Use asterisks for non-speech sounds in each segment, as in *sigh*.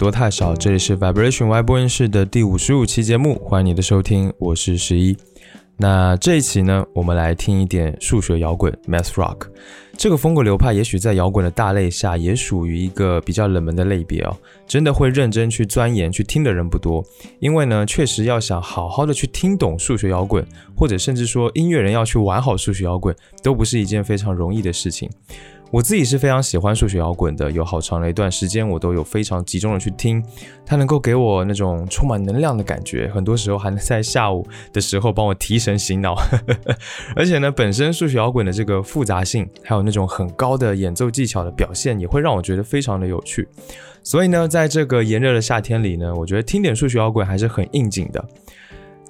多，太少。这里是 Vibration Y 播音室的第五十五期节目，欢迎你的收听，我是十一。那这一期呢，我们来听一点数学摇滚 （Math Rock）。这个风格流派，也许在摇滚的大类下，也属于一个比较冷门的类别哦。真的会认真去钻研、去听的人不多，因为呢，确实要想好好的去听懂数学摇滚，或者甚至说音乐人要去玩好数学摇滚，都不是一件非常容易的事情。我自己是非常喜欢数学摇滚的，有好长的一段时间，我都有非常集中的去听，它能够给我那种充满能量的感觉，很多时候还能在下午的时候帮我提神醒脑。*laughs* 而且呢，本身数学摇滚的这个复杂性，还有那种很高的演奏技巧的表现，也会让我觉得非常的有趣。所以呢，在这个炎热的夏天里呢，我觉得听点数学摇滚还是很应景的。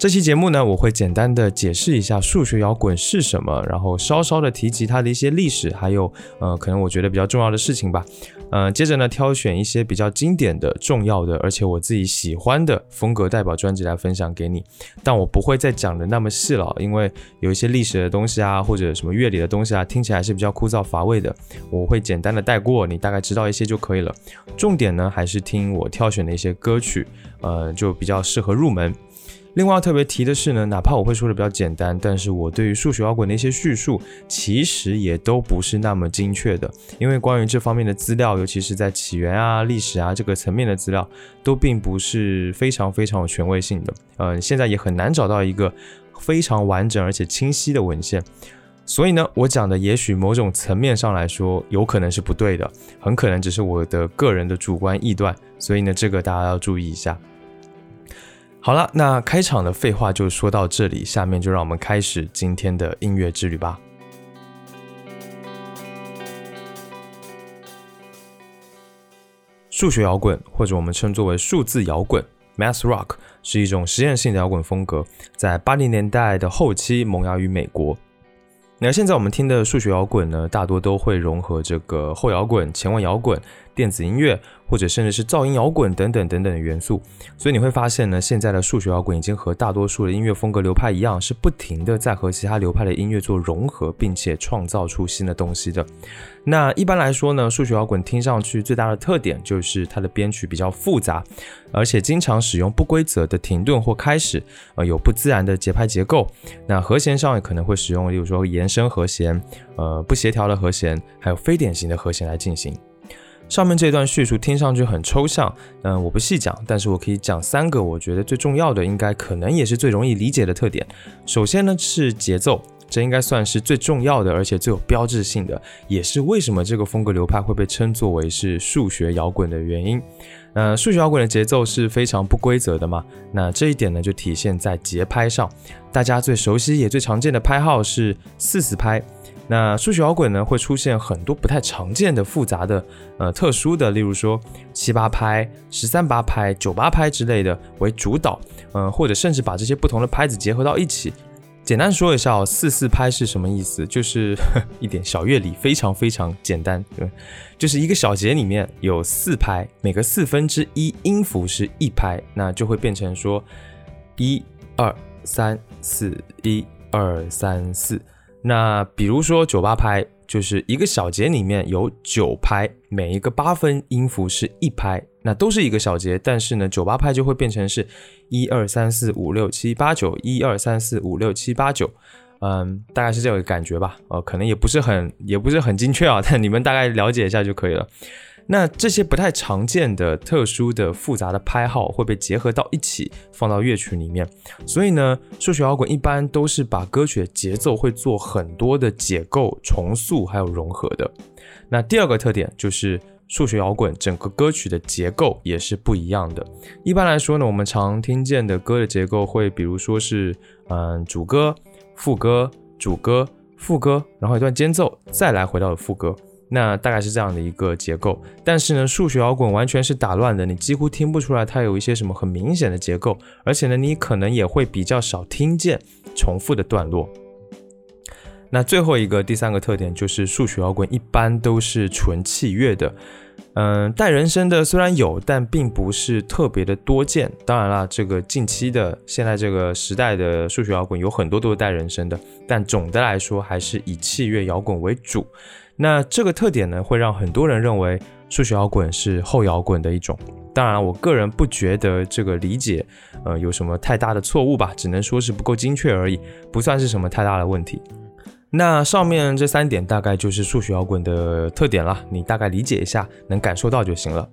这期节目呢，我会简单的解释一下数学摇滚是什么，然后稍稍的提及它的一些历史，还有呃，可能我觉得比较重要的事情吧。呃，接着呢，挑选一些比较经典的、重要的，而且我自己喜欢的风格代表专辑来分享给你。但我不会再讲的那么细了，因为有一些历史的东西啊，或者什么乐理的东西啊，听起来是比较枯燥乏味的。我会简单的带过，你大概知道一些就可以了。重点呢，还是听我挑选的一些歌曲，呃，就比较适合入门。另外要特别提的是呢，哪怕我会说的比较简单，但是我对于数学摇滚的一些叙述，其实也都不是那么精确的。因为关于这方面的资料，尤其是在起源啊、历史啊这个层面的资料，都并不是非常非常有权威性的。呃，现在也很难找到一个非常完整而且清晰的文献。所以呢，我讲的也许某种层面上来说，有可能是不对的，很可能只是我的个人的主观臆断。所以呢，这个大家要注意一下。好了，那开场的废话就说到这里，下面就让我们开始今天的音乐之旅吧。数学摇滚，或者我们称作为数字摇滚 （Math Rock），是一种实验性的摇滚风格，在八零年代的后期萌芽于美国。那现在我们听的数学摇滚呢，大多都会融合这个后摇滚、前卫摇滚、电子音乐。或者甚至是噪音摇滚等等等等的元素，所以你会发现呢，现在的数学摇滚已经和大多数的音乐风格流派一样，是不停的在和其他流派的音乐做融合，并且创造出新的东西的。那一般来说呢，数学摇滚听上去最大的特点就是它的编曲比较复杂，而且经常使用不规则的停顿或开始，呃，有不自然的节拍结构。那和弦上也可能会使用，例如说延伸和弦，呃，不协调的和弦，还有非典型的和弦来进行。上面这段叙述听上去很抽象，嗯，我不细讲，但是我可以讲三个我觉得最重要的，应该可能也是最容易理解的特点。首先呢是节奏，这应该算是最重要的，而且最有标志性的，也是为什么这个风格流派会被称作为是数学摇滚的原因。呃，数学摇滚的节奏是非常不规则的嘛，那这一点呢就体现在节拍上，大家最熟悉也最常见的拍号是四四拍。那数学摇滚呢，会出现很多不太常见的、复杂的、呃特殊的，例如说七八拍、十三八拍、九八拍之类的为主导，嗯，或者甚至把这些不同的拍子结合到一起。简单说一下哦，四四拍是什么意思？就是 *laughs* 一点小乐理，非常非常简单，对，就是一个小节里面有四拍，每个四分之一音符是一拍，那就会变成说一二三四，一二三四。那比如说九八拍，就是一个小节里面有九拍，每一个八分音符是一拍，那都是一个小节，但是呢，九八拍就会变成是一二三四五六七八九，一二三四五六七八九，嗯，大概是这样一个感觉吧，呃，可能也不是很也不是很精确啊，但你们大概了解一下就可以了。那这些不太常见的、特殊的、复杂的拍号会被结合到一起，放到乐曲里面。所以呢，数学摇滚一般都是把歌曲的节奏会做很多的解构、重塑还有融合的。那第二个特点就是数学摇滚整个歌曲的结构也是不一样的。一般来说呢，我们常听见的歌的结构会，比如说是嗯主歌、副歌、主歌、副歌，然后一段间奏，再来回到副歌。那大概是这样的一个结构，但是呢，数学摇滚完全是打乱的，你几乎听不出来它有一些什么很明显的结构，而且呢，你可能也会比较少听见重复的段落。那最后一个第三个特点就是数学摇滚一般都是纯器乐的，嗯，带人声的虽然有，但并不是特别的多见。当然了，这个近期的现在这个时代的数学摇滚有很多都是带人声的，但总的来说还是以器乐摇滚为主。那这个特点呢，会让很多人认为数学摇滚是后摇滚的一种。当然，我个人不觉得这个理解，呃，有什么太大的错误吧，只能说是不够精确而已，不算是什么太大的问题。那上面这三点大概就是数学摇滚的特点了，你大概理解一下，能感受到就行了。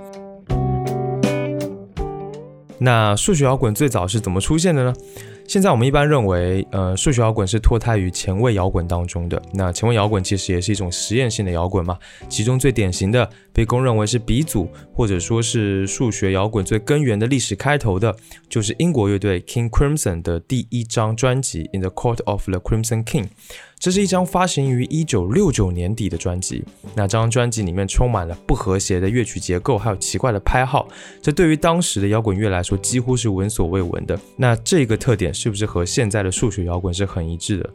那数学摇滚最早是怎么出现的呢？现在我们一般认为，呃，数学摇滚是脱胎于前卫摇滚当中的。那前卫摇滚其实也是一种实验性的摇滚嘛，其中最典型的，被公认为是鼻祖，或者说是数学摇滚最根源的历史开头的，就是英国乐队 King Crimson 的第一张专辑《In the Court of the Crimson King》。这是一张发行于一九六九年底的专辑。那张专辑里面充满了不和谐的乐曲结构，还有奇怪的拍号，这对于当时的摇滚乐来说几乎是闻所未闻的。那这个特点是不是和现在的数学摇滚是很一致的？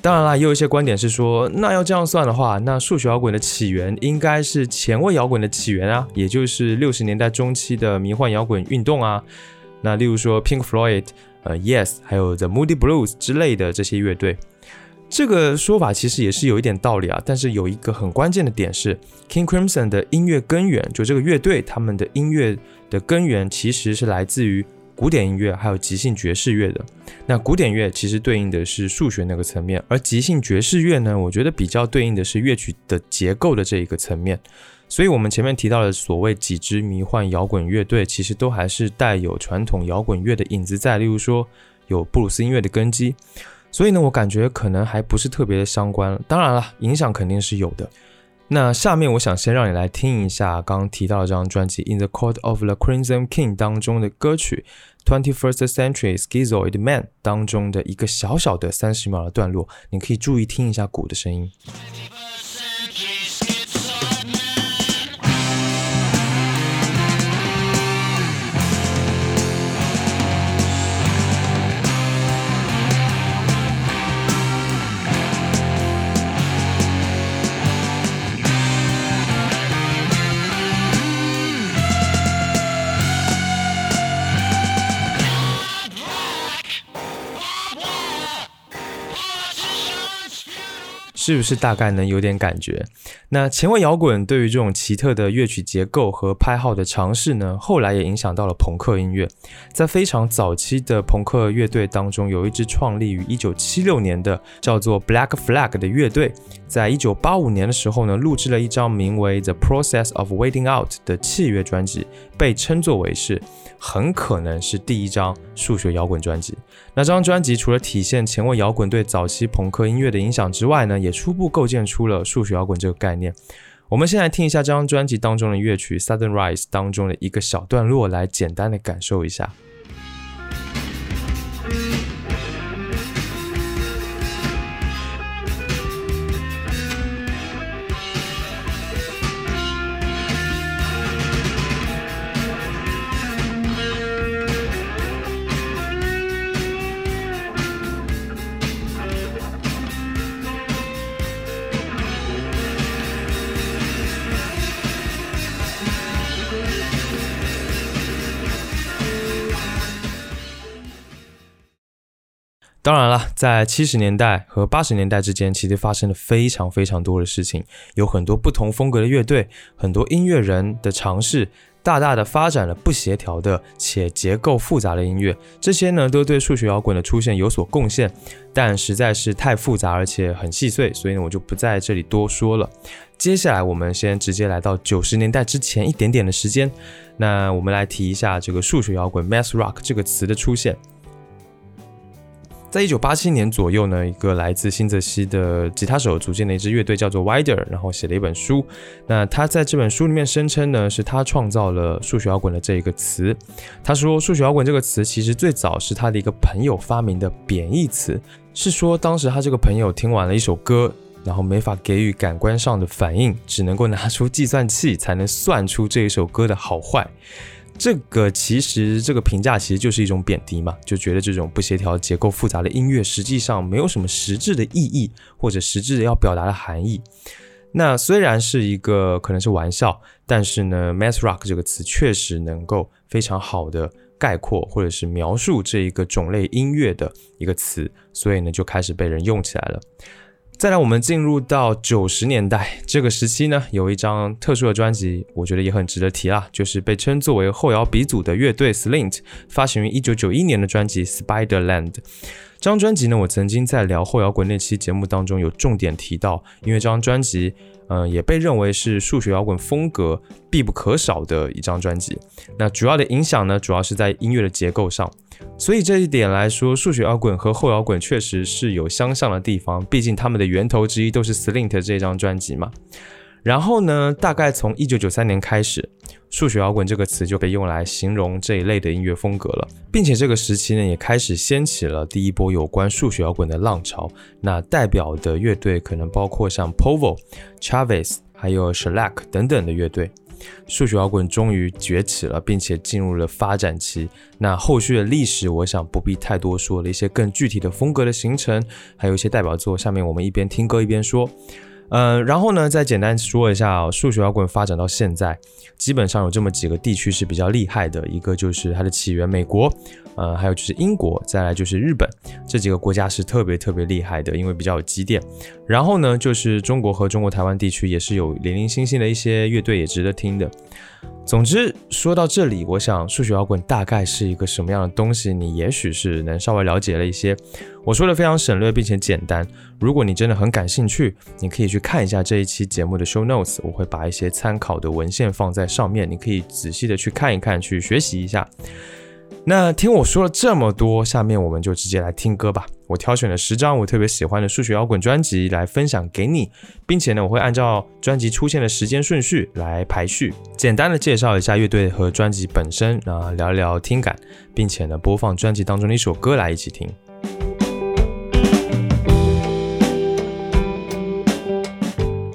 当然啦，也有一些观点是说，那要这样算的话，那数学摇滚的起源应该是前卫摇滚的起源啊，也就是六十年代中期的迷幻摇滚运动啊。那例如说 Pink Floyd、呃 Yes，还有 The Moody Blues 之类的这些乐队。这个说法其实也是有一点道理啊，但是有一个很关键的点是，King Crimson 的音乐根源，就这个乐队他们的音乐的根源其实是来自于古典音乐还有即兴爵士乐的。那古典乐其实对应的是数学那个层面，而即兴爵士乐呢，我觉得比较对应的是乐曲的结构的这一个层面。所以，我们前面提到的所谓几支迷幻摇滚乐队，其实都还是带有传统摇滚乐的影子在，例如说有布鲁斯音乐的根基。所以呢，我感觉可能还不是特别的相关。当然了，影响肯定是有的。那下面我想先让你来听一下刚刚提到的这张专辑《In the Court of the Crimson King》当中的歌曲《Twenty First Century Schizoid Man》当中的一个小小的三十秒的段落，你可以注意听一下鼓的声音。是不是大概能有点感觉？那前卫摇滚对于这种奇特的乐曲结构和拍号的尝试呢，后来也影响到了朋克音乐。在非常早期的朋克乐队当中，有一支创立于1976年的叫做 Black Flag 的乐队，在1985年的时候呢，录制了一张名为《The Process of Waiting Out》的器乐专辑，被称作为是很可能是第一张数学摇滚专辑。那张专辑除了体现前卫摇滚对早期朋克音乐的影响之外呢，也初步构建出了数学摇滚这个概念。我们先来听一下这张专辑当中的乐曲《Southern Rise》当中的一个小段落，来简单的感受一下。当然了，在七十年代和八十年代之间，其实发生了非常非常多的事情，有很多不同风格的乐队，很多音乐人的尝试，大大的发展了不协调的且结构复杂的音乐。这些呢，都对数学摇滚的出现有所贡献，但实在是太复杂而且很细碎，所以呢，我就不在这里多说了。接下来，我们先直接来到九十年代之前一点点的时间，那我们来提一下这个数学摇滚 （math rock） 这个词的出现。在一九八七年左右呢，一个来自新泽西的吉他手组建了一支乐队叫做 Wider，然后写了一本书。那他在这本书里面声称呢，是他创造了数学摇滚的这一个词。他说，数学摇滚这个词其实最早是他的一个朋友发明的贬义词，是说当时他这个朋友听完了一首歌，然后没法给予感官上的反应，只能够拿出计算器才能算出这一首歌的好坏。这个其实这个评价其实就是一种贬低嘛，就觉得这种不协调、结构复杂的音乐实际上没有什么实质的意义或者实质的要表达的含义。那虽然是一个可能是玩笑，但是呢，math rock 这个词确实能够非常好的概括或者是描述这一个种类音乐的一个词，所以呢就开始被人用起来了。再来，我们进入到九十年代这个时期呢，有一张特殊的专辑，我觉得也很值得提啦，就是被称作为后摇鼻祖的乐队 Slint 发行于一九九一年的专辑《Spiderland》。这张专辑呢，我曾经在聊后摇滚那期节目当中有重点提到，因为这张专辑，嗯，也被认为是数学摇滚风格必不可少的一张专辑。那主要的影响呢，主要是在音乐的结构上。所以这一点来说，数学摇滚和后摇滚确实是有相像的地方，毕竟他们的源头之一都是 Slint 这张专辑嘛。然后呢，大概从一九九三年开始，数学摇滚这个词就被用来形容这一类的音乐风格了，并且这个时期呢，也开始掀起了第一波有关数学摇滚的浪潮。那代表的乐队可能包括像 Povo、Chavez 还有 Shellac 等等的乐队。数学摇滚终于崛起了，并且进入了发展期。那后续的历史，我想不必太多说了。一些更具体的风格的形成，还有一些代表作，下面我们一边听歌一边说。嗯，然后呢，再简单说一下，数学摇滚发展到现在，基本上有这么几个地区是比较厉害的，一个就是它的起源美国。呃，还有就是英国，再来就是日本，这几个国家是特别特别厉害的，因为比较有积淀。然后呢，就是中国和中国台湾地区也是有零零星星的一些乐队，也值得听的。总之说到这里，我想数学摇滚大概是一个什么样的东西，你也许是能稍微了解了一些。我说的非常省略并且简单。如果你真的很感兴趣，你可以去看一下这一期节目的 show notes，我会把一些参考的文献放在上面，你可以仔细的去看一看，去学习一下。那听我说了这么多，下面我们就直接来听歌吧。我挑选了十张我特别喜欢的数学摇滚专辑来分享给你，并且呢，我会按照专辑出现的时间顺序来排序，简单的介绍一下乐队和专辑本身，啊，聊一聊听感，并且呢，播放专辑当中的一首歌来一起听。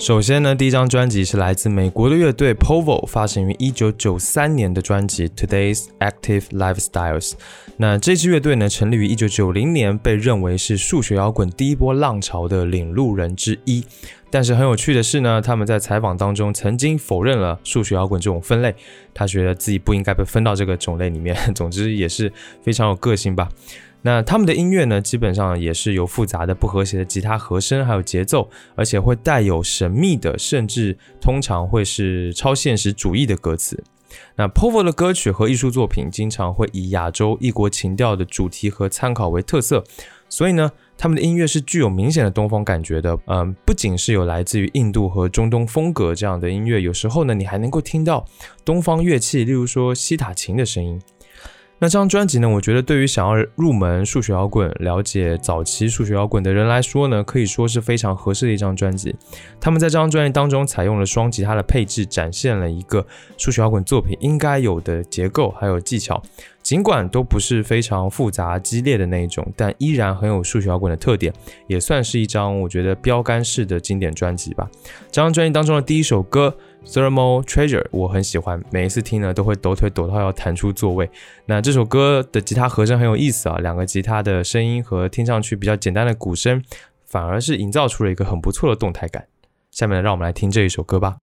首先呢，第一张专辑是来自美国的乐队 Povo 发行于一九九三年的专辑 Today's Active Lifestyles。那这支乐队呢，成立于一九九零年，被认为是数学摇滚第一波浪潮的领路人之一。但是很有趣的是呢，他们在采访当中曾经否认了数学摇滚这种分类，他觉得自己不应该被分到这个种类里面。*laughs* 总之也是非常有个性吧。那他们的音乐呢，基本上也是有复杂的不和谐的吉他和声，还有节奏，而且会带有神秘的，甚至通常会是超现实主义的歌词。那 Povo 的歌曲和艺术作品经常会以亚洲异国情调的主题和参考为特色，所以呢，他们的音乐是具有明显的东方感觉的。嗯，不仅是有来自于印度和中东风格这样的音乐，有时候呢，你还能够听到东方乐器，例如说西塔琴的声音。那这张专辑呢？我觉得对于想要入门数学摇滚、了解早期数学摇滚的人来说呢，可以说是非常合适的一张专辑。他们在这张专辑当中采用了双吉他的配置，展现了一个数学摇滚作品应该有的结构还有技巧。尽管都不是非常复杂激烈的那一种，但依然很有数学摇滚的特点，也算是一张我觉得标杆式的经典专辑吧。这张专辑当中的第一首歌。Thermal Treasure，我很喜欢，每一次听呢都会抖腿抖到要弹出座位。那这首歌的吉他和声很有意思啊，两个吉他的声音和听上去比较简单的鼓声，反而是营造出了一个很不错的动态感。下面，让我们来听这一首歌吧。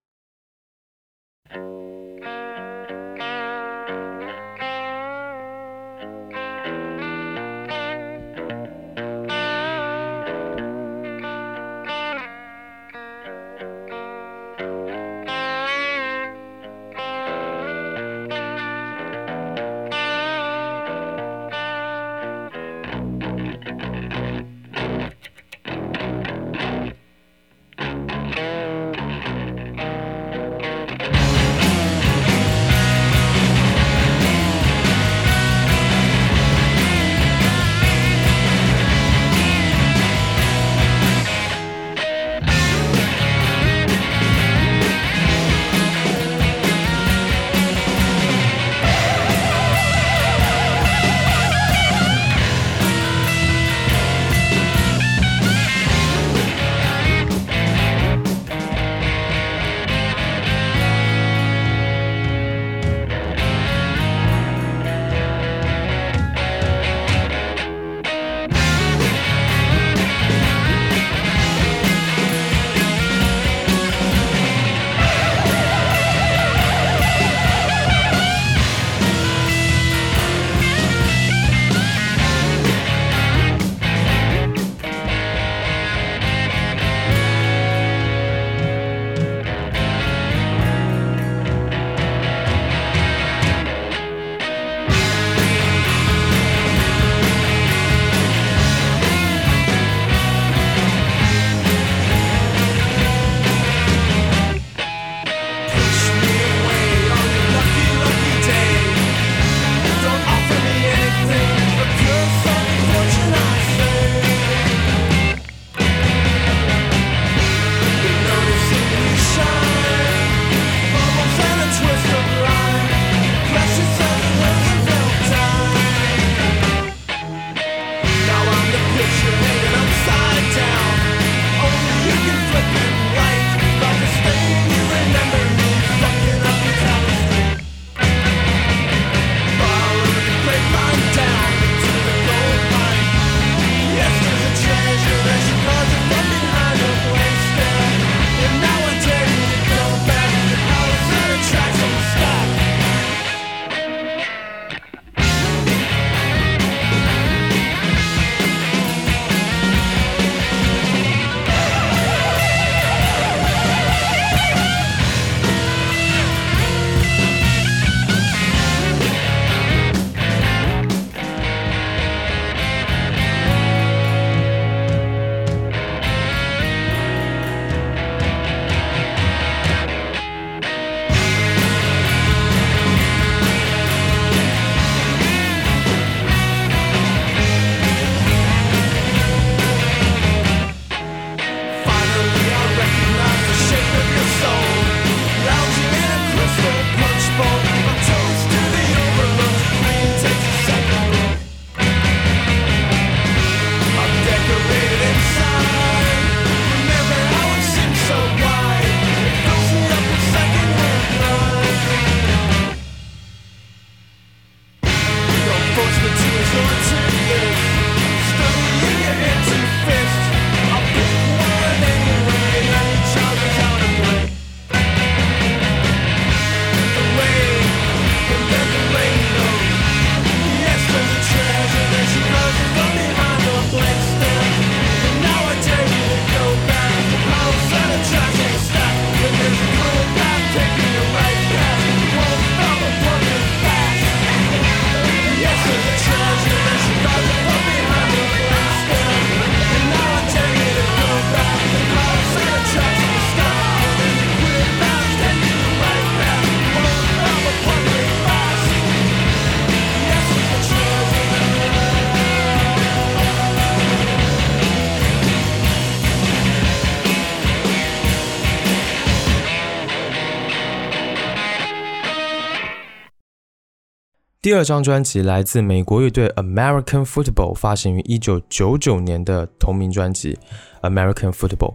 第二张专辑来自美国乐队 American Football，发行于一九九九年的同名专辑 American Football。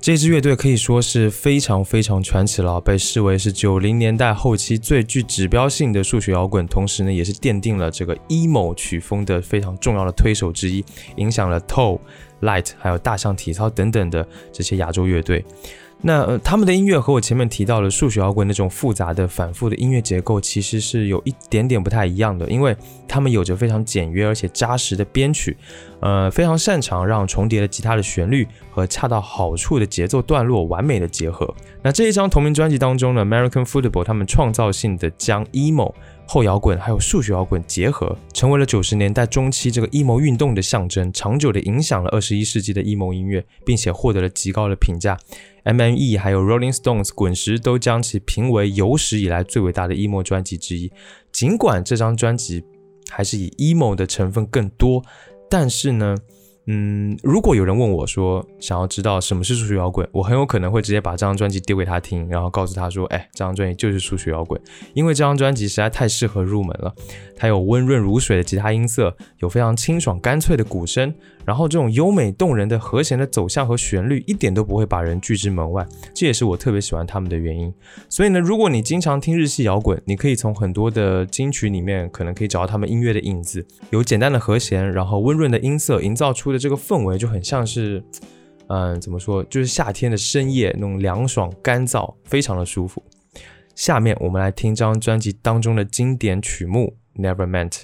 这支乐队可以说是非常非常传奇了，被视为是九零年代后期最具指标性的数学摇滚，同时呢，也是奠定了这个 emo 曲风的非常重要的推手之一，影响了 Toe、Light 还有大象体操等等的这些亚洲乐队。那呃，他们的音乐和我前面提到的数学摇滚那种复杂的、反复的音乐结构，其实是有一点点不太一样的，因为他们有着非常简约而且扎实的编曲，呃，非常擅长让重叠的吉他的旋律和恰到好处的节奏段落完美的结合。那这一张同名专辑当中呢，American Football 他们创造性的将 emo。后摇滚还有数学摇滚结合，成为了九十年代中期这个 emo 运动的象征，长久的影响了二十一世纪的 emo 音乐，并且获得了极高的评价。M.M.E. 还有 Rolling Stones 滚石都将其评为有史以来最伟大的 emo 专辑之一。尽管这张专辑还是以 emo 的成分更多，但是呢。嗯，如果有人问我说想要知道什么是数学摇滚，我很有可能会直接把这张专辑丢给他听，然后告诉他说：“哎，这张专辑就是数学摇滚，因为这张专辑实在太适合入门了。它有温润如水的吉他音色，有非常清爽干脆的鼓声。”然后这种优美动人的和弦的走向和旋律一点都不会把人拒之门外，这也是我特别喜欢他们的原因。所以呢，如果你经常听日系摇滚，你可以从很多的金曲里面可能可以找到他们音乐的影子，有简单的和弦，然后温润的音色，营造出的这个氛围就很像是，嗯，怎么说，就是夏天的深夜那种凉爽干燥，非常的舒服。下面我们来听张专辑当中的经典曲目《Never Meant》。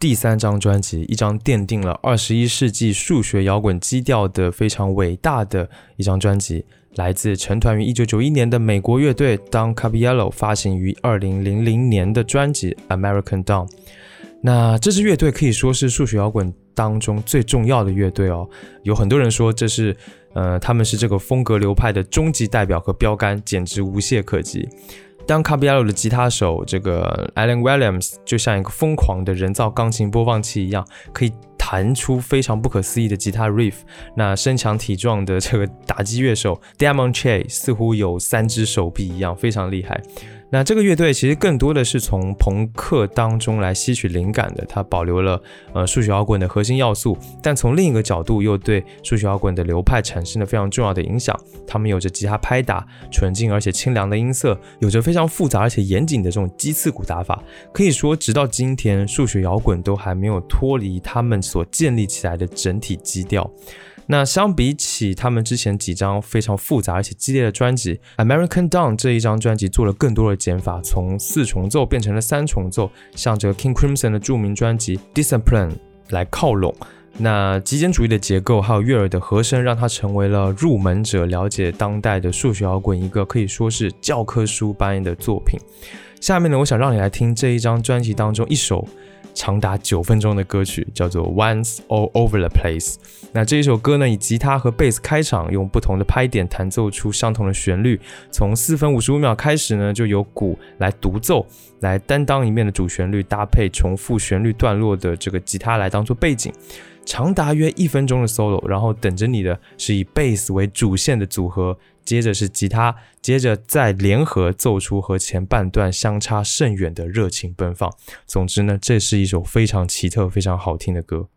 第三张专辑，一张奠定了二十一世纪数学摇滚基调的非常伟大的一张专辑，来自成团于一九九一年的美国乐队 Don Caballero 发行于二零零零年的专辑《American Dawn》。那这支乐队可以说是数学摇滚当中最重要的乐队哦。有很多人说这是，呃，他们是这个风格流派的终极代表和标杆，简直无懈可击。当卡比亚罗的吉他手这个 Alan Williams 就像一个疯狂的人造钢琴播放器一样，可以弹出非常不可思议的吉他 riff。那身强体壮的这个打击乐手 Damon Che 似乎有三只手臂一样，非常厉害。那这个乐队其实更多的是从朋克当中来吸取灵感的，它保留了呃数学摇滚的核心要素，但从另一个角度又对数学摇滚的流派产生了非常重要的影响。他们有着吉他拍打纯净而且清凉的音色，有着非常复杂而且严谨的这种鸡刺鼓打法。可以说，直到今天，数学摇滚都还没有脱离他们所建立起来的整体基调。那相比起他们之前几张非常复杂而且激烈的专辑，《American Dawn》这一张专辑做了更多的减法，从四重奏变成了三重奏，向着 King Crimson 的著名专辑《Discipline》来靠拢。那极简主义的结构还有悦耳的和声，让它成为了入门者了解当代的数学摇滚一个可以说是教科书般的作品。下面呢，我想让你来听这一张专辑当中一首。长达九分钟的歌曲叫做《Once All Over the Place》。那这一首歌呢，以吉他和贝斯开场，用不同的拍点弹奏出相同的旋律。从四分五十五秒开始呢，就由鼓来独奏，来担当一面的主旋律，搭配重复旋律段落的这个吉他来当做背景。长达约一分钟的 solo，然后等着你的是以贝斯为主线的组合。接着是吉他，接着再联合奏出和前半段相差甚远的热情奔放。总之呢，这是一首非常奇特、非常好听的歌。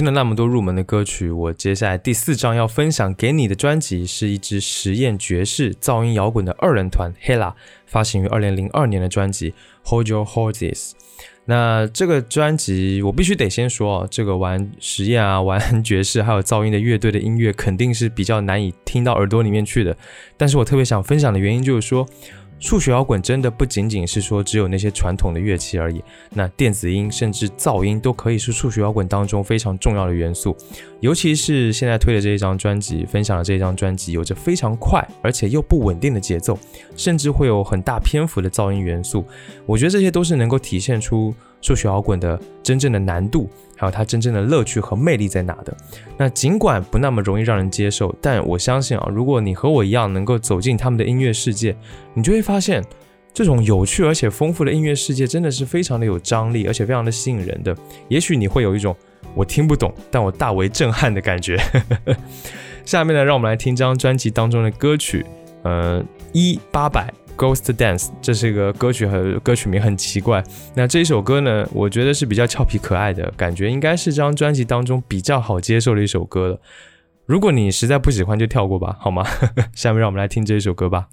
听了那么多入门的歌曲，我接下来第四张要分享给你的专辑是一支实验爵士噪音摇滚的二人团 Hella 发行于二零零二年的专辑 Hold Your Horses。那这个专辑我必须得先说哦，这个玩实验啊、玩爵士还有噪音的乐队的音乐肯定是比较难以听到耳朵里面去的。但是我特别想分享的原因就是说。数学摇滚真的不仅仅是说只有那些传统的乐器而已，那电子音甚至噪音都可以是数学摇滚当中非常重要的元素。尤其是现在推的这一张专辑，分享的这一张专辑，有着非常快而且又不稳定的节奏，甚至会有很大篇幅的噪音元素。我觉得这些都是能够体现出数学摇滚的真正的难度。还有它真正的乐趣和魅力在哪的？那尽管不那么容易让人接受，但我相信啊，如果你和我一样能够走进他们的音乐世界，你就会发现，这种有趣而且丰富的音乐世界真的是非常的有张力，而且非常的吸引人的。也许你会有一种我听不懂，但我大为震撼的感觉。*laughs* 下面呢，让我们来听这张专辑当中的歌曲，呃，一八百。Ghost Dance，这是一个歌曲和歌曲名很奇怪。那这一首歌呢，我觉得是比较俏皮可爱的感觉，应该是这张专辑当中比较好接受的一首歌了。如果你实在不喜欢，就跳过吧，好吗？*laughs* 下面让我们来听这一首歌吧。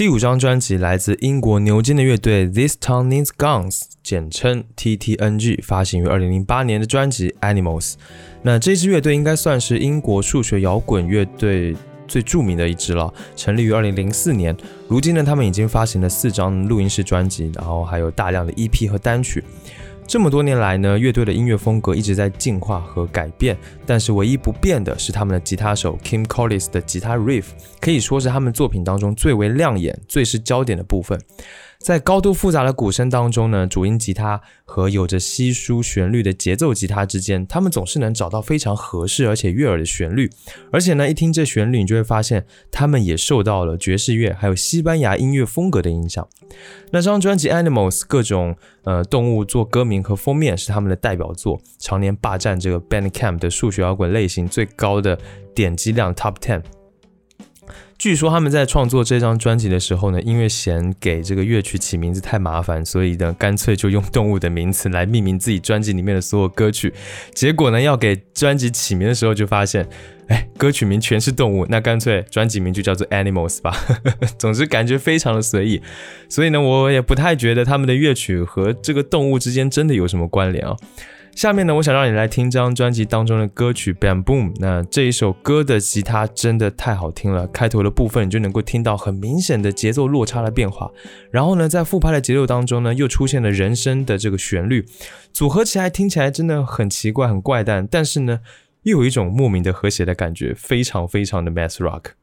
第五张专辑来自英国牛津的乐队 This Town Needs Guns，简称 TTNG，发行于二零零八年的专辑 Animals。那这支乐队应该算是英国数学摇滚乐队最著名的一支了，成立于二零零四年。如今呢，他们已经发行了四张录音室专辑，然后还有大量的 EP 和单曲。这么多年来呢，乐队的音乐风格一直在进化和改变，但是唯一不变的是他们的吉他手 Kim Collis 的吉他 riff，可以说是他们作品当中最为亮眼、最是焦点的部分。在高度复杂的鼓声当中呢，主音吉他和有着稀疏旋律的节奏吉他之间，他们总是能找到非常合适而且悦耳的旋律。而且呢，一听这旋律，你就会发现他们也受到了爵士乐还有西班牙音乐风格的影响。那张专辑《Animals》各种呃动物做歌名和封面是他们的代表作，常年霸占这个 Bandcamp 的数学摇滚类型最高的点击量 Top Ten。据说他们在创作这张专辑的时候呢，因为嫌给这个乐曲起名字太麻烦，所以呢，干脆就用动物的名词来命名自己专辑里面的所有歌曲。结果呢，要给专辑起名的时候，就发现，哎，歌曲名全是动物，那干脆专辑名就叫做 Animals 吧。*laughs* 总之，感觉非常的随意。所以呢，我也不太觉得他们的乐曲和这个动物之间真的有什么关联啊。下面呢，我想让你来听这张专辑当中的歌曲《Bam Boom》。那这一首歌的吉他真的太好听了，开头的部分你就能够听到很明显的节奏落差的变化。然后呢，在复拍的节奏当中呢，又出现了人声的这个旋律，组合起来听起来真的很奇怪、很怪诞，但是呢，又有一种莫名的和谐的感觉，非常非常的 Math Rock。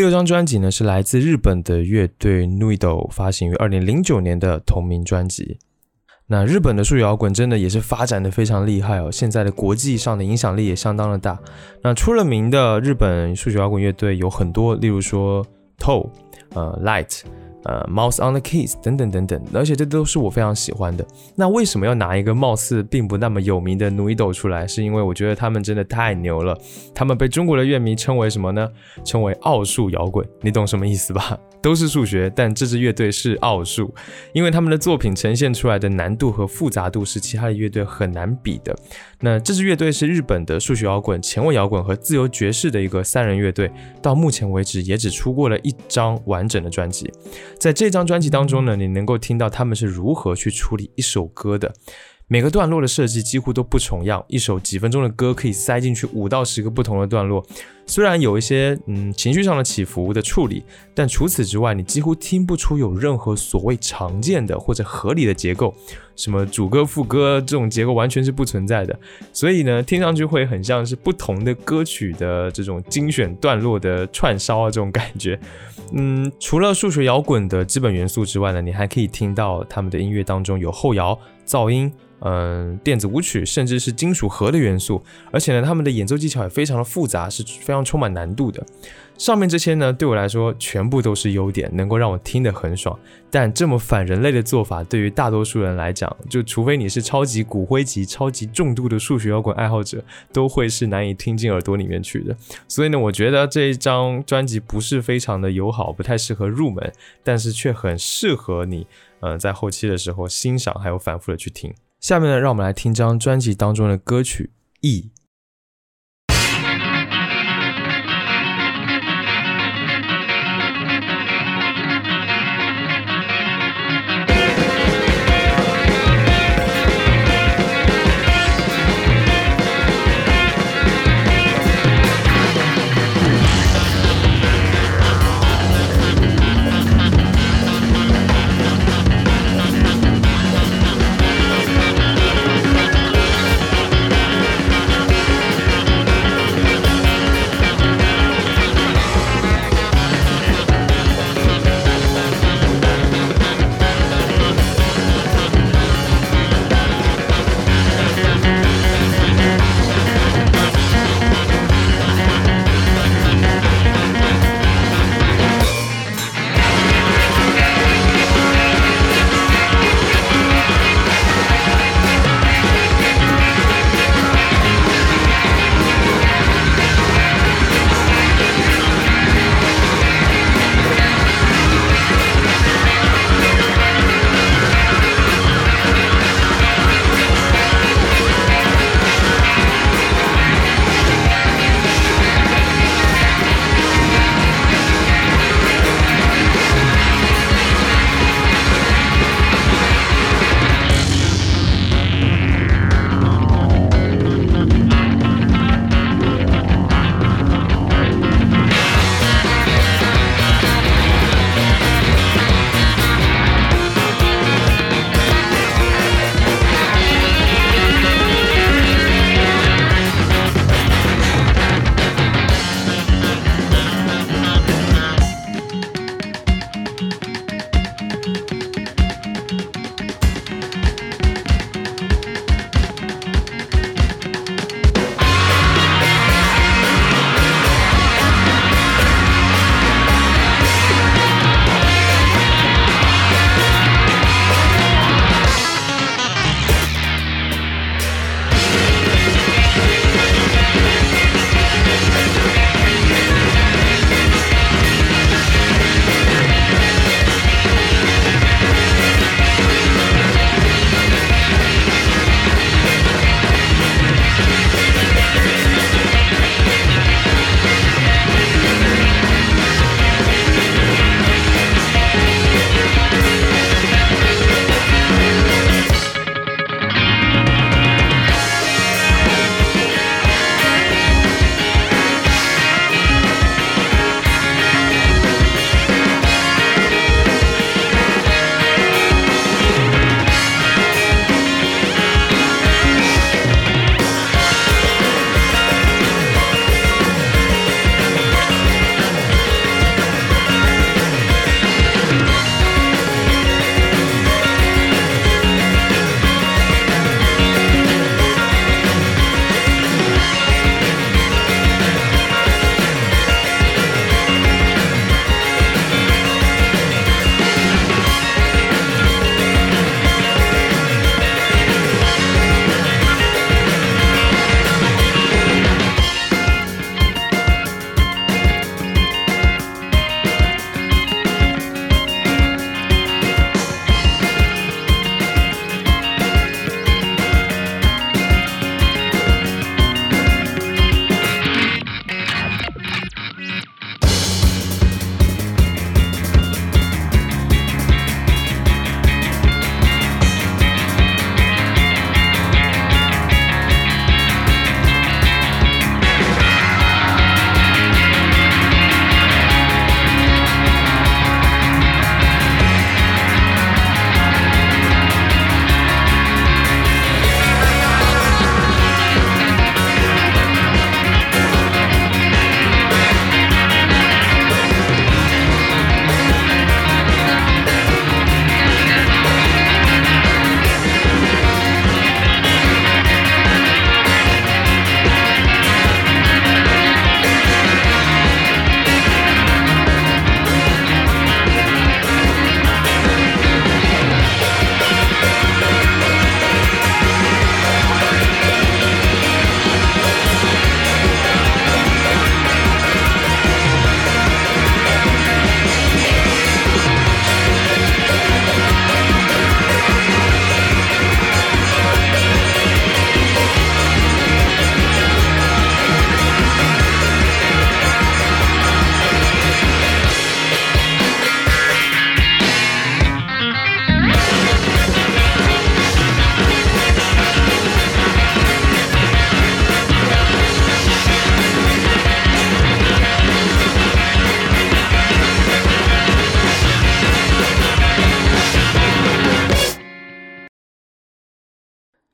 第六张专辑呢是来自日本的乐队 Nuido 发行于二零零九年的同名专辑。那日本的数学摇滚真的也是发展的非常厉害哦，现在的国际上的影响力也相当的大。那出了名的日本数学摇滚乐队有很多，例如说 Toe，呃，Light。呃，Mouse on the Keys 等等等等，而且这都是我非常喜欢的。那为什么要拿一个貌似并不那么有名的 Nuido 出来？是因为我觉得他们真的太牛了。他们被中国的乐迷称为什么呢？称为奥数摇滚，你懂什么意思吧？*laughs* 都是数学，但这支乐队是奥数，因为他们的作品呈现出来的难度和复杂度是其他的乐队很难比的。那这支乐队是日本的数学摇滚、前卫摇滚和自由爵士的一个三人乐队，到目前为止也只出过了一张完整的专辑。在这张专辑当中呢，你能够听到他们是如何去处理一首歌的。每个段落的设计几乎都不重样，一首几分钟的歌可以塞进去五到十个不同的段落。虽然有一些嗯情绪上的起伏的处理，但除此之外，你几乎听不出有任何所谓常见的或者合理的结构，什么主歌副歌这种结构完全是不存在的。所以呢，听上去会很像是不同的歌曲的这种精选段落的串烧啊，这种感觉。嗯，除了数学摇滚的基本元素之外呢，你还可以听到他们的音乐当中有后摇、噪音。嗯，电子舞曲甚至是金属核的元素，而且呢，他们的演奏技巧也非常的复杂，是非常充满难度的。上面这些呢，对我来说全部都是优点，能够让我听得很爽。但这么反人类的做法，对于大多数人来讲，就除非你是超级骨灰级、超级重度的数学摇滚爱好者，都会是难以听进耳朵里面去的。所以呢，我觉得这一张专辑不是非常的友好，不太适合入门，但是却很适合你，嗯，在后期的时候欣赏还有反复的去听。下面呢，让我们来听张专辑当中的歌曲《E》。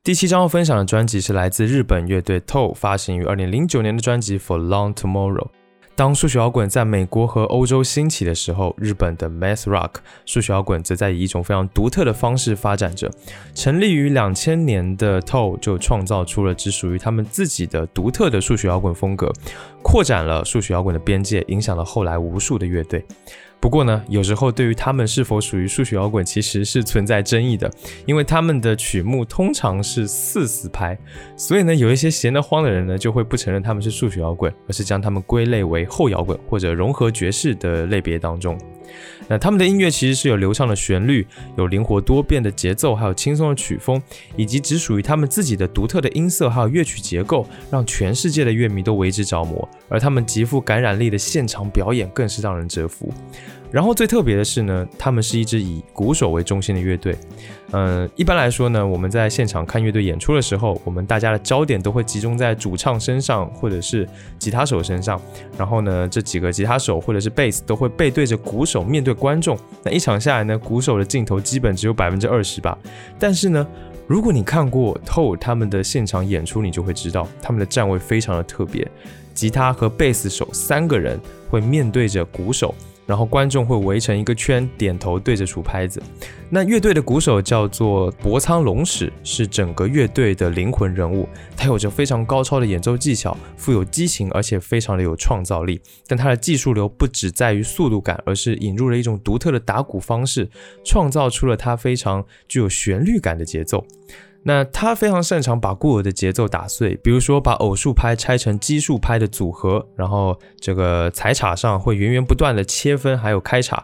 第七张要分享的专辑是来自日本乐队 Toe 发行于二零零九年的专辑 For Long Tomorrow。当数学摇滚在美国和欧洲兴起的时候，日本的 Math Rock 数学摇滚则在以一种非常独特的方式发展着。成立于两千年的 Toe 就创造出了只属于他们自己的独特的数学摇滚风格，扩展了数学摇滚的边界，影响了后来无数的乐队。不过呢，有时候对于他们是否属于数学摇滚，其实是存在争议的，因为他们的曲目通常是四四拍，所以呢，有一些闲得慌的人呢，就会不承认他们是数学摇滚，而是将他们归类为后摇滚或者融合爵士的类别当中。那他们的音乐其实是有流畅的旋律，有灵活多变的节奏，还有轻松的曲风，以及只属于他们自己的独特的音色，还有乐曲结构，让全世界的乐迷都为之着魔。而他们极富感染力的现场表演更是让人折服。然后最特别的是呢，他们是一支以鼓手为中心的乐队。嗯，一般来说呢，我们在现场看乐队演出的时候，我们大家的焦点都会集中在主唱身上，或者是吉他手身上。然后呢，这几个吉他手或者是贝斯都会背对着鼓手面对观众。那一场下来呢，鼓手的镜头基本只有百分之二十吧。但是呢，如果你看过透他们的现场演出，你就会知道他们的站位非常的特别，吉他和贝斯手三个人会面对着鼓手。然后观众会围成一个圈，点头对着数拍子。那乐队的鼓手叫做博仓龙史，是整个乐队的灵魂人物。他有着非常高超的演奏技巧，富有激情，而且非常的有创造力。但他的技术流不只在于速度感，而是引入了一种独特的打鼓方式，创造出了他非常具有旋律感的节奏。那他非常擅长把固有的节奏打碎，比如说把偶数拍拆成奇数拍的组合，然后这个踩镲上会源源不断的切分，还有开镲。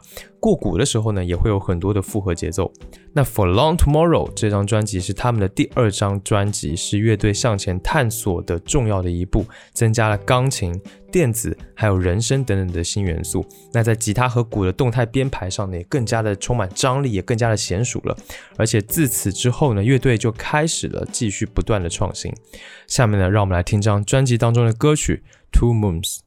过鼓的时候呢，也会有很多的复合节奏。那 For Long Tomorrow 这张专辑是他们的第二张专辑，是乐队向前探索的重要的一步，增加了钢琴、电子还有人声等等的新元素。那在吉他和鼓的动态编排上呢，也更加的充满张力，也更加的娴熟了。而且自此之后呢，乐队就开始了继续不断的创新。下面呢，让我们来听张专辑当中的歌曲《Two Moons》。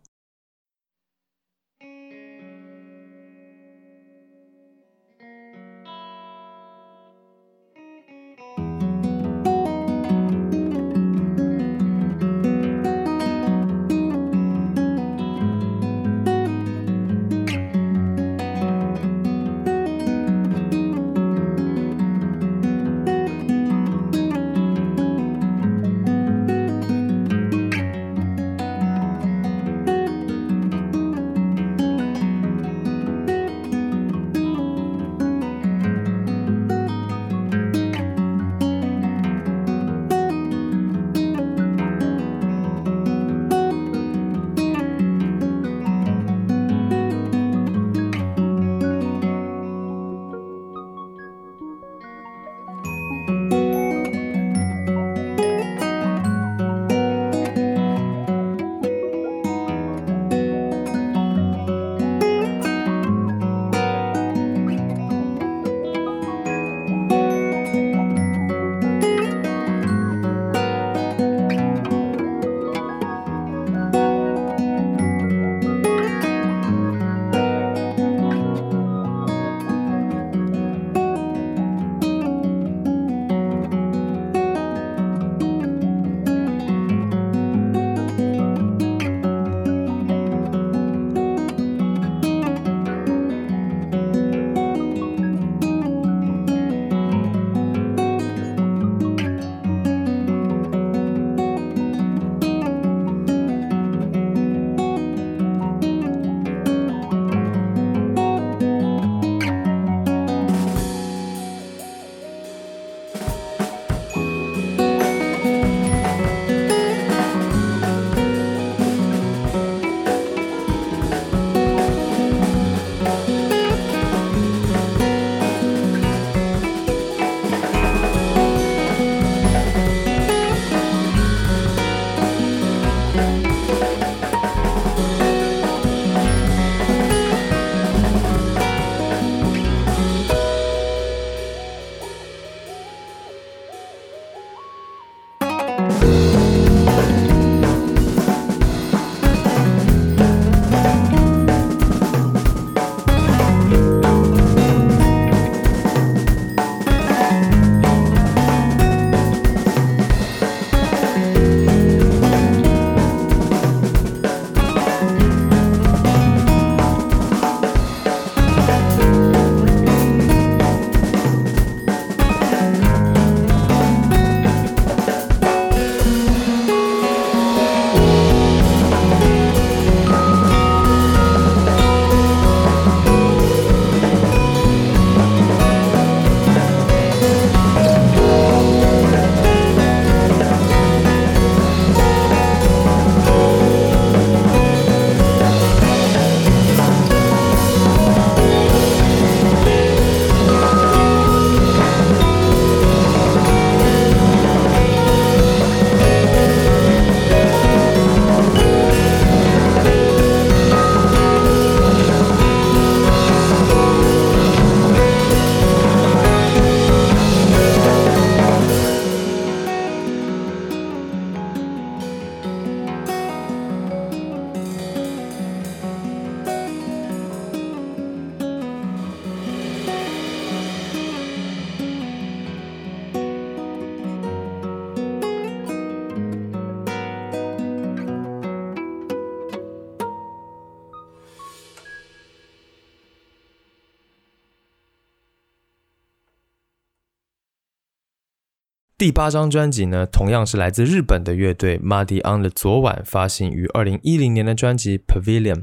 第八张专辑呢，同样是来自日本的乐队 Muddy on 的昨晚发行于二零一零年的专辑 Pavilion。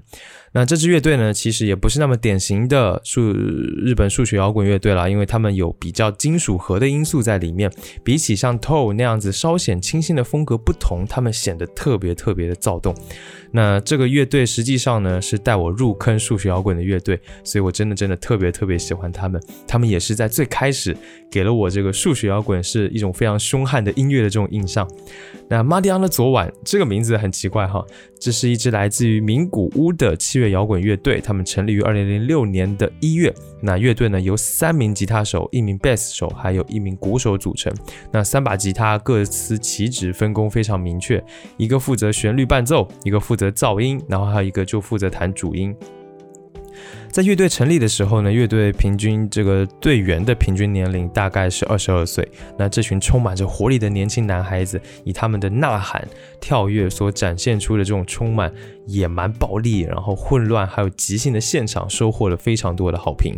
那这支乐队呢，其实也不是那么典型的数日本数学摇滚乐队啦，因为他们有比较金属核的因素在里面。比起像 Toe 那样子稍显清新的风格不同，他们显得特别特别的躁动。那这个乐队实际上呢，是带我入坑数学摇滚的乐队，所以我真的真的特别特别喜欢他们。他们也是在最开始给了我这个数学摇滚是一种非常凶悍的音乐的这种印象。那 Muddy on 的昨晚这个名字很奇怪哈，这是一支来自于名古屋的七。摇滚乐队，他们成立于二零零六年的一月。那乐队呢，由三名吉他手、一名贝斯手，还有一名鼓手组成。那三把吉他各司其职，分工非常明确，一个负责旋律伴奏，一个负责噪音，然后还有一个就负责弹主音。在乐队成立的时候呢，乐队平均这个队员的平均年龄大概是二十二岁。那这群充满着活力的年轻男孩子，以他们的呐喊、跳跃所展现出的这种充满野蛮、暴力，然后混乱还有即兴的现场，收获了非常多的好评。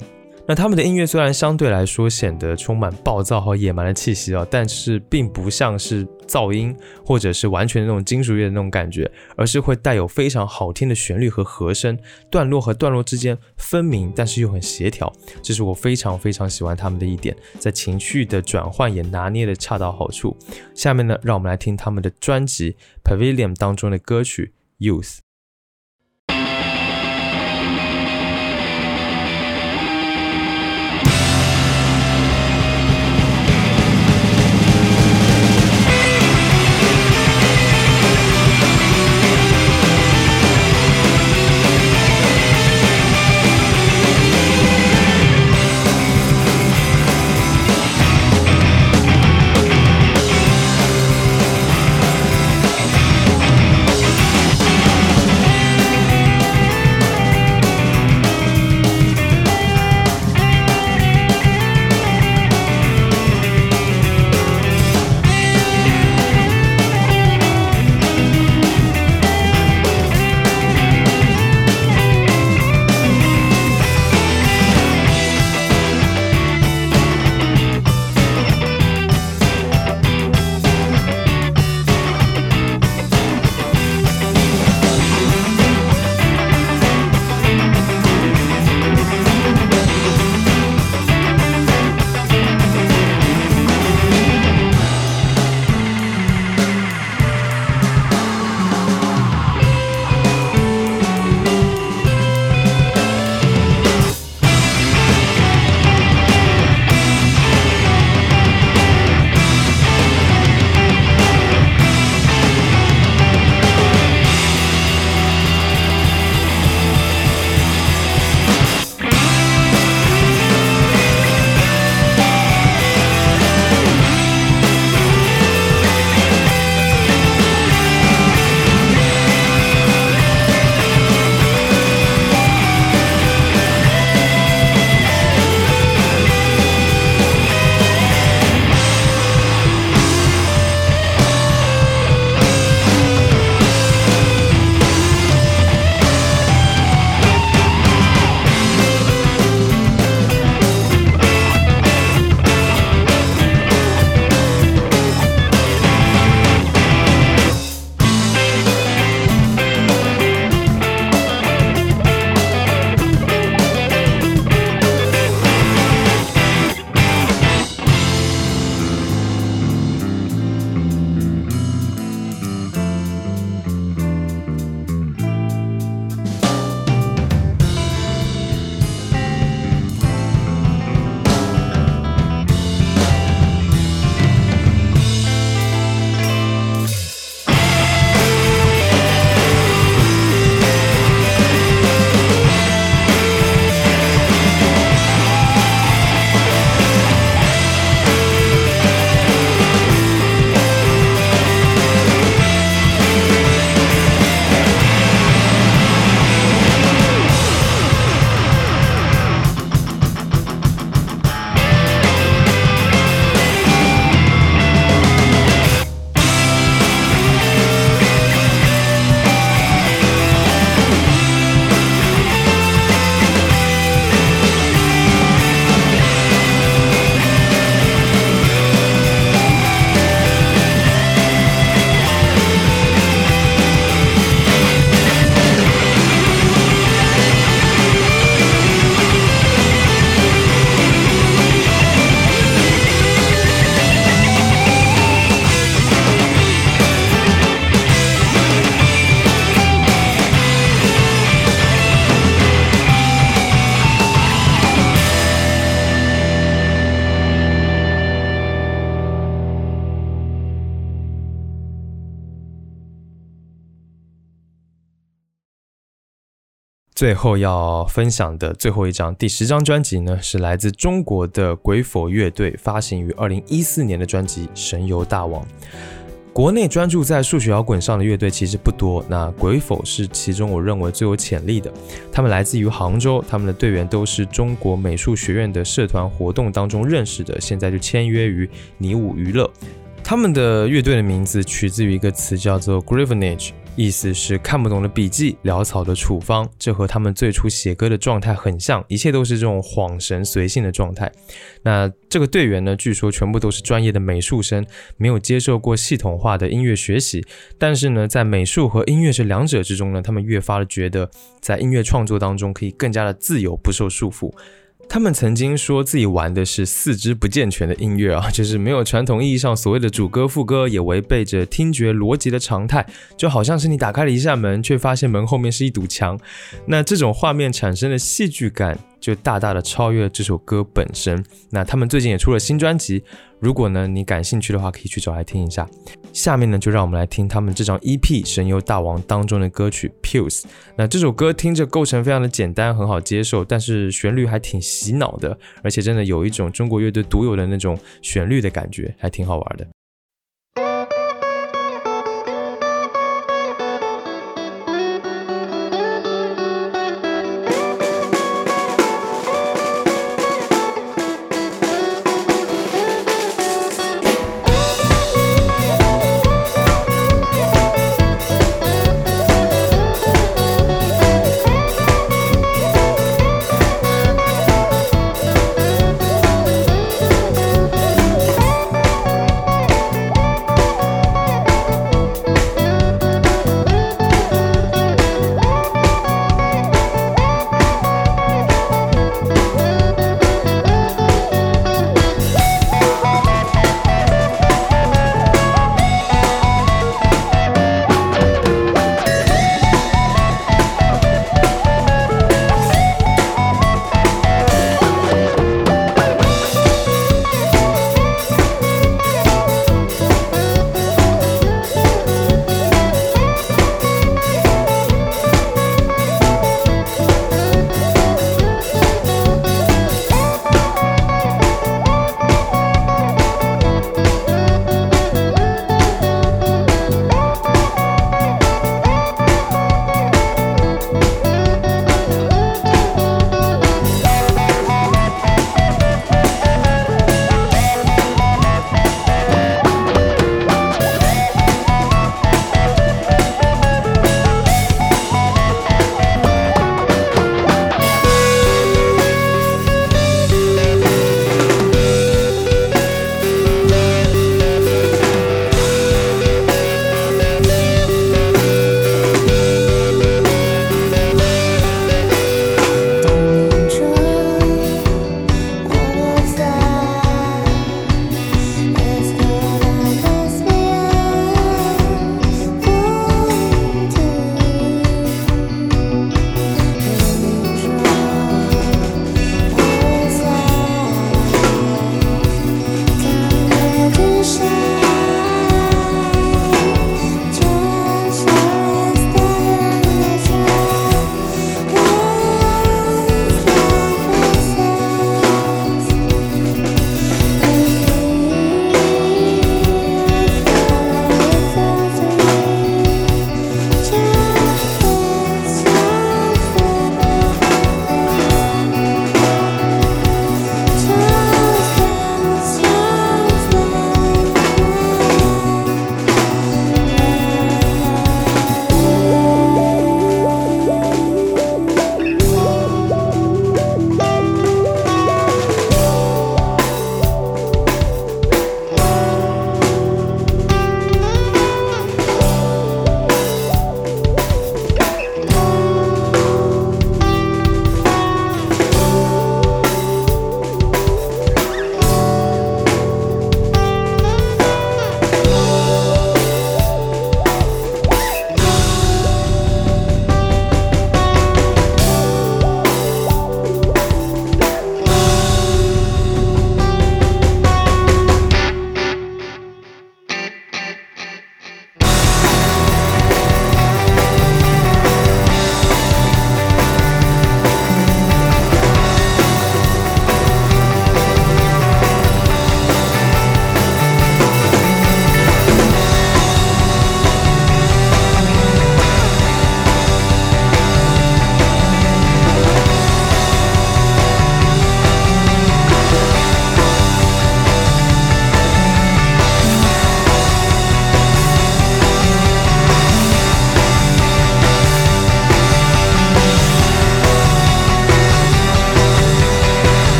那他们的音乐虽然相对来说显得充满暴躁和野蛮的气息啊，但是并不像是噪音或者是完全那种金属乐的那种感觉，而是会带有非常好听的旋律和和声，段落和段落之间分明，但是又很协调，这是我非常非常喜欢他们的一点，在情绪的转换也拿捏的恰到好处。下面呢，让我们来听他们的专辑《Pavilion》当中的歌曲《Youth》。最后要分享的最后一张第十张专辑呢，是来自中国的鬼否乐队发行于二零一四年的专辑《神游大王》。国内专注在数学摇滚上的乐队其实不多，那鬼否是其中我认为最有潜力的。他们来自于杭州，他们的队员都是中国美术学院的社团活动当中认识的，现在就签约于尼舞娱乐。他们的乐队的名字取自于一个词，叫做 Gravenage。意思是看不懂的笔记，潦草的处方，这和他们最初写歌的状态很像，一切都是这种恍神随性的状态。那这个队员呢，据说全部都是专业的美术生，没有接受过系统化的音乐学习，但是呢，在美术和音乐这两者之中呢，他们越发的觉得在音乐创作当中可以更加的自由，不受束缚。他们曾经说自己玩的是四肢不健全的音乐啊，*laughs* 就是没有传统意义上所谓的主歌副歌，也违背着听觉逻辑的常态，就好像是你打开了一扇门，却发现门后面是一堵墙。那这种画面产生的戏剧感。就大大的超越了这首歌本身。那他们最近也出了新专辑，如果呢你感兴趣的话，可以去找来听一下。下面呢就让我们来听他们这张 EP《神游大王》当中的歌曲《Pulse》。那这首歌听着构成非常的简单，很好接受，但是旋律还挺洗脑的，而且真的有一种中国乐队独有的那种旋律的感觉，还挺好玩的。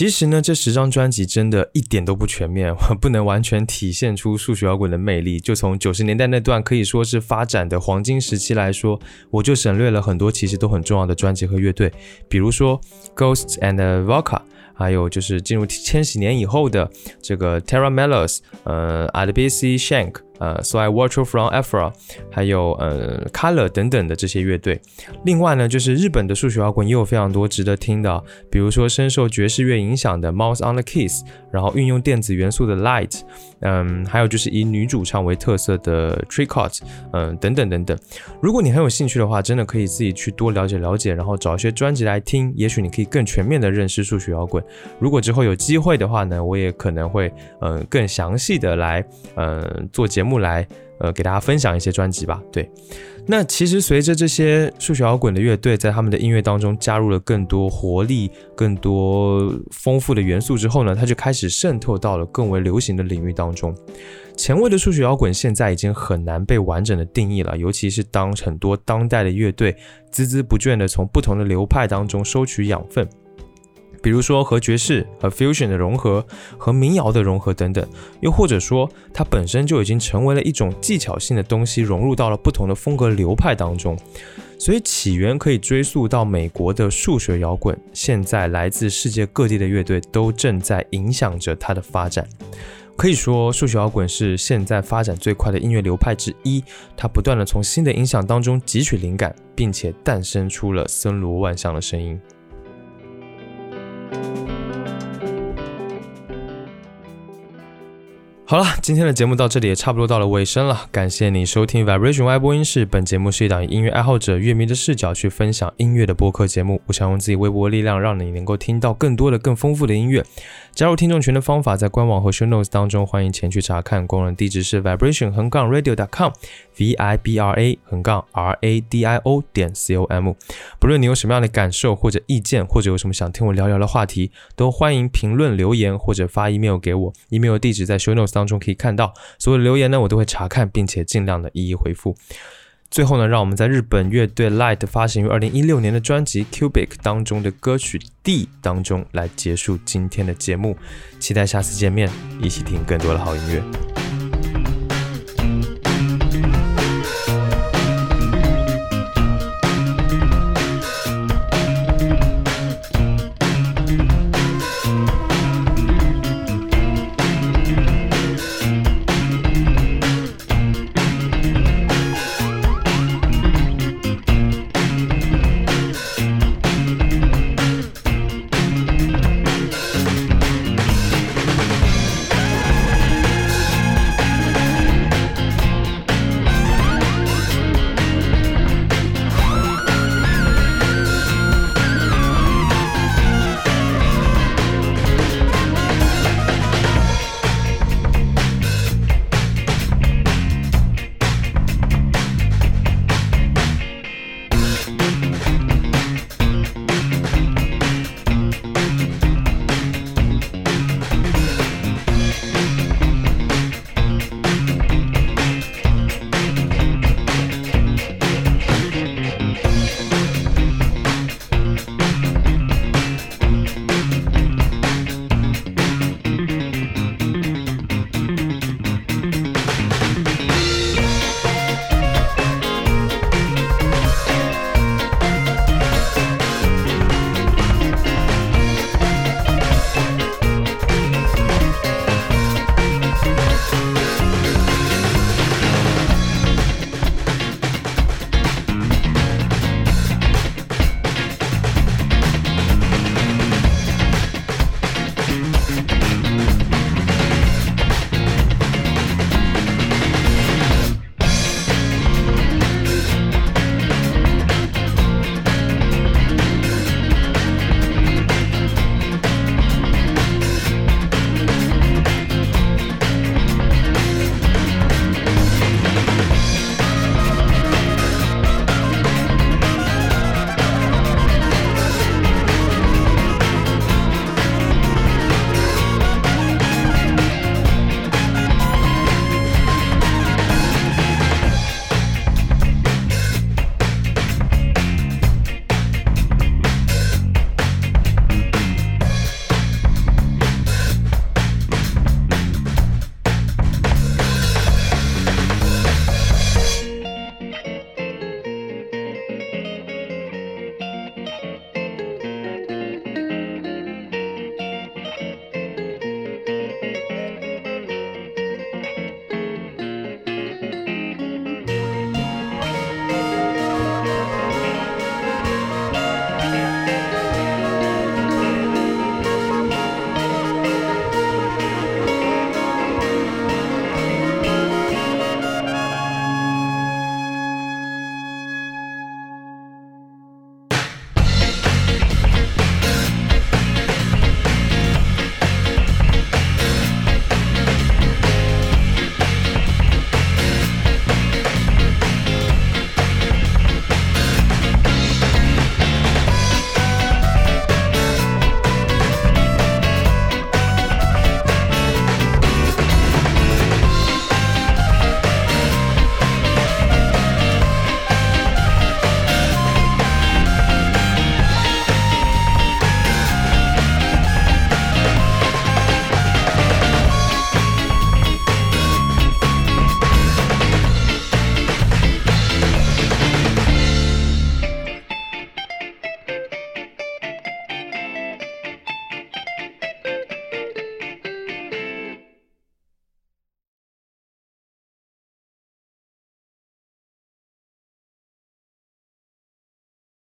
其实呢，这十张专辑真的一点都不全面，*laughs* 不能完全体现出数学摇滚的魅力。就从九十年代那段可以说是发展的黄金时期来说，我就省略了很多其实都很重要的专辑和乐队，比如说 Ghosts and Vodka。还有就是进入千禧年以后的这个 Terra Melos，呃，Adbc Shank。呃，So I Watch You From Afar，还有呃，Color 等等的这些乐队。另外呢，就是日本的数学摇滚也有非常多值得听的，比如说深受爵士乐影响的 Mouse on the Keys，然后运用电子元素的 Light，嗯，还有就是以女主唱为特色的 Tricot，嗯，等等等等。如果你很有兴趣的话，真的可以自己去多了解了解，然后找一些专辑来听，也许你可以更全面的认识数学摇滚。如果之后有机会的话呢，我也可能会嗯更详细的来嗯做节目。目来，呃，给大家分享一些专辑吧。对，那其实随着这些数学摇滚的乐队在他们的音乐当中加入了更多活力、更多丰富的元素之后呢，它就开始渗透到了更为流行的领域当中。前卫的数学摇滚现在已经很难被完整的定义了，尤其是当很多当代的乐队孜孜不倦的从不同的流派当中收取养分。比如说和爵士和 fusion 的融合，和民谣的融合等等，又或者说它本身就已经成为了一种技巧性的东西，融入到了不同的风格流派当中。所以起源可以追溯到美国的数学摇滚，现在来自世界各地的乐队都正在影响着它的发展。可以说，数学摇滚是现在发展最快的音乐流派之一，它不断的从新的影响当中汲取灵感，并且诞生出了森罗万象的声音。thank you 好了，今天的节目到这里也差不多到了尾声了。感谢你收听 Vibration Y 播音室。本节目是一档以音乐爱好者、乐迷的视角去分享音乐的播客节目。我想用自己微薄的力量，让你能够听到更多的、更丰富的音乐。加入听众群的方法在官网和 Show Notes 当中，欢迎前去查看。官网地址是 Vibration 横杠 Radio.com，V I B R A 横杠 R A D I O 点 C O M。不论你有什么样的感受或者意见，或者有什么想听我聊聊的话题，都欢迎评论留言或者发 email 给我。email 地址在 Show Notes 当中可以看到，所有留言呢，我都会查看，并且尽量的一一回复。最后呢，让我们在日本乐队 Light 发行于二零一六年的专辑 Cubic 当中的歌曲 D 当中来结束今天的节目。期待下次见面，一起听更多的好音乐。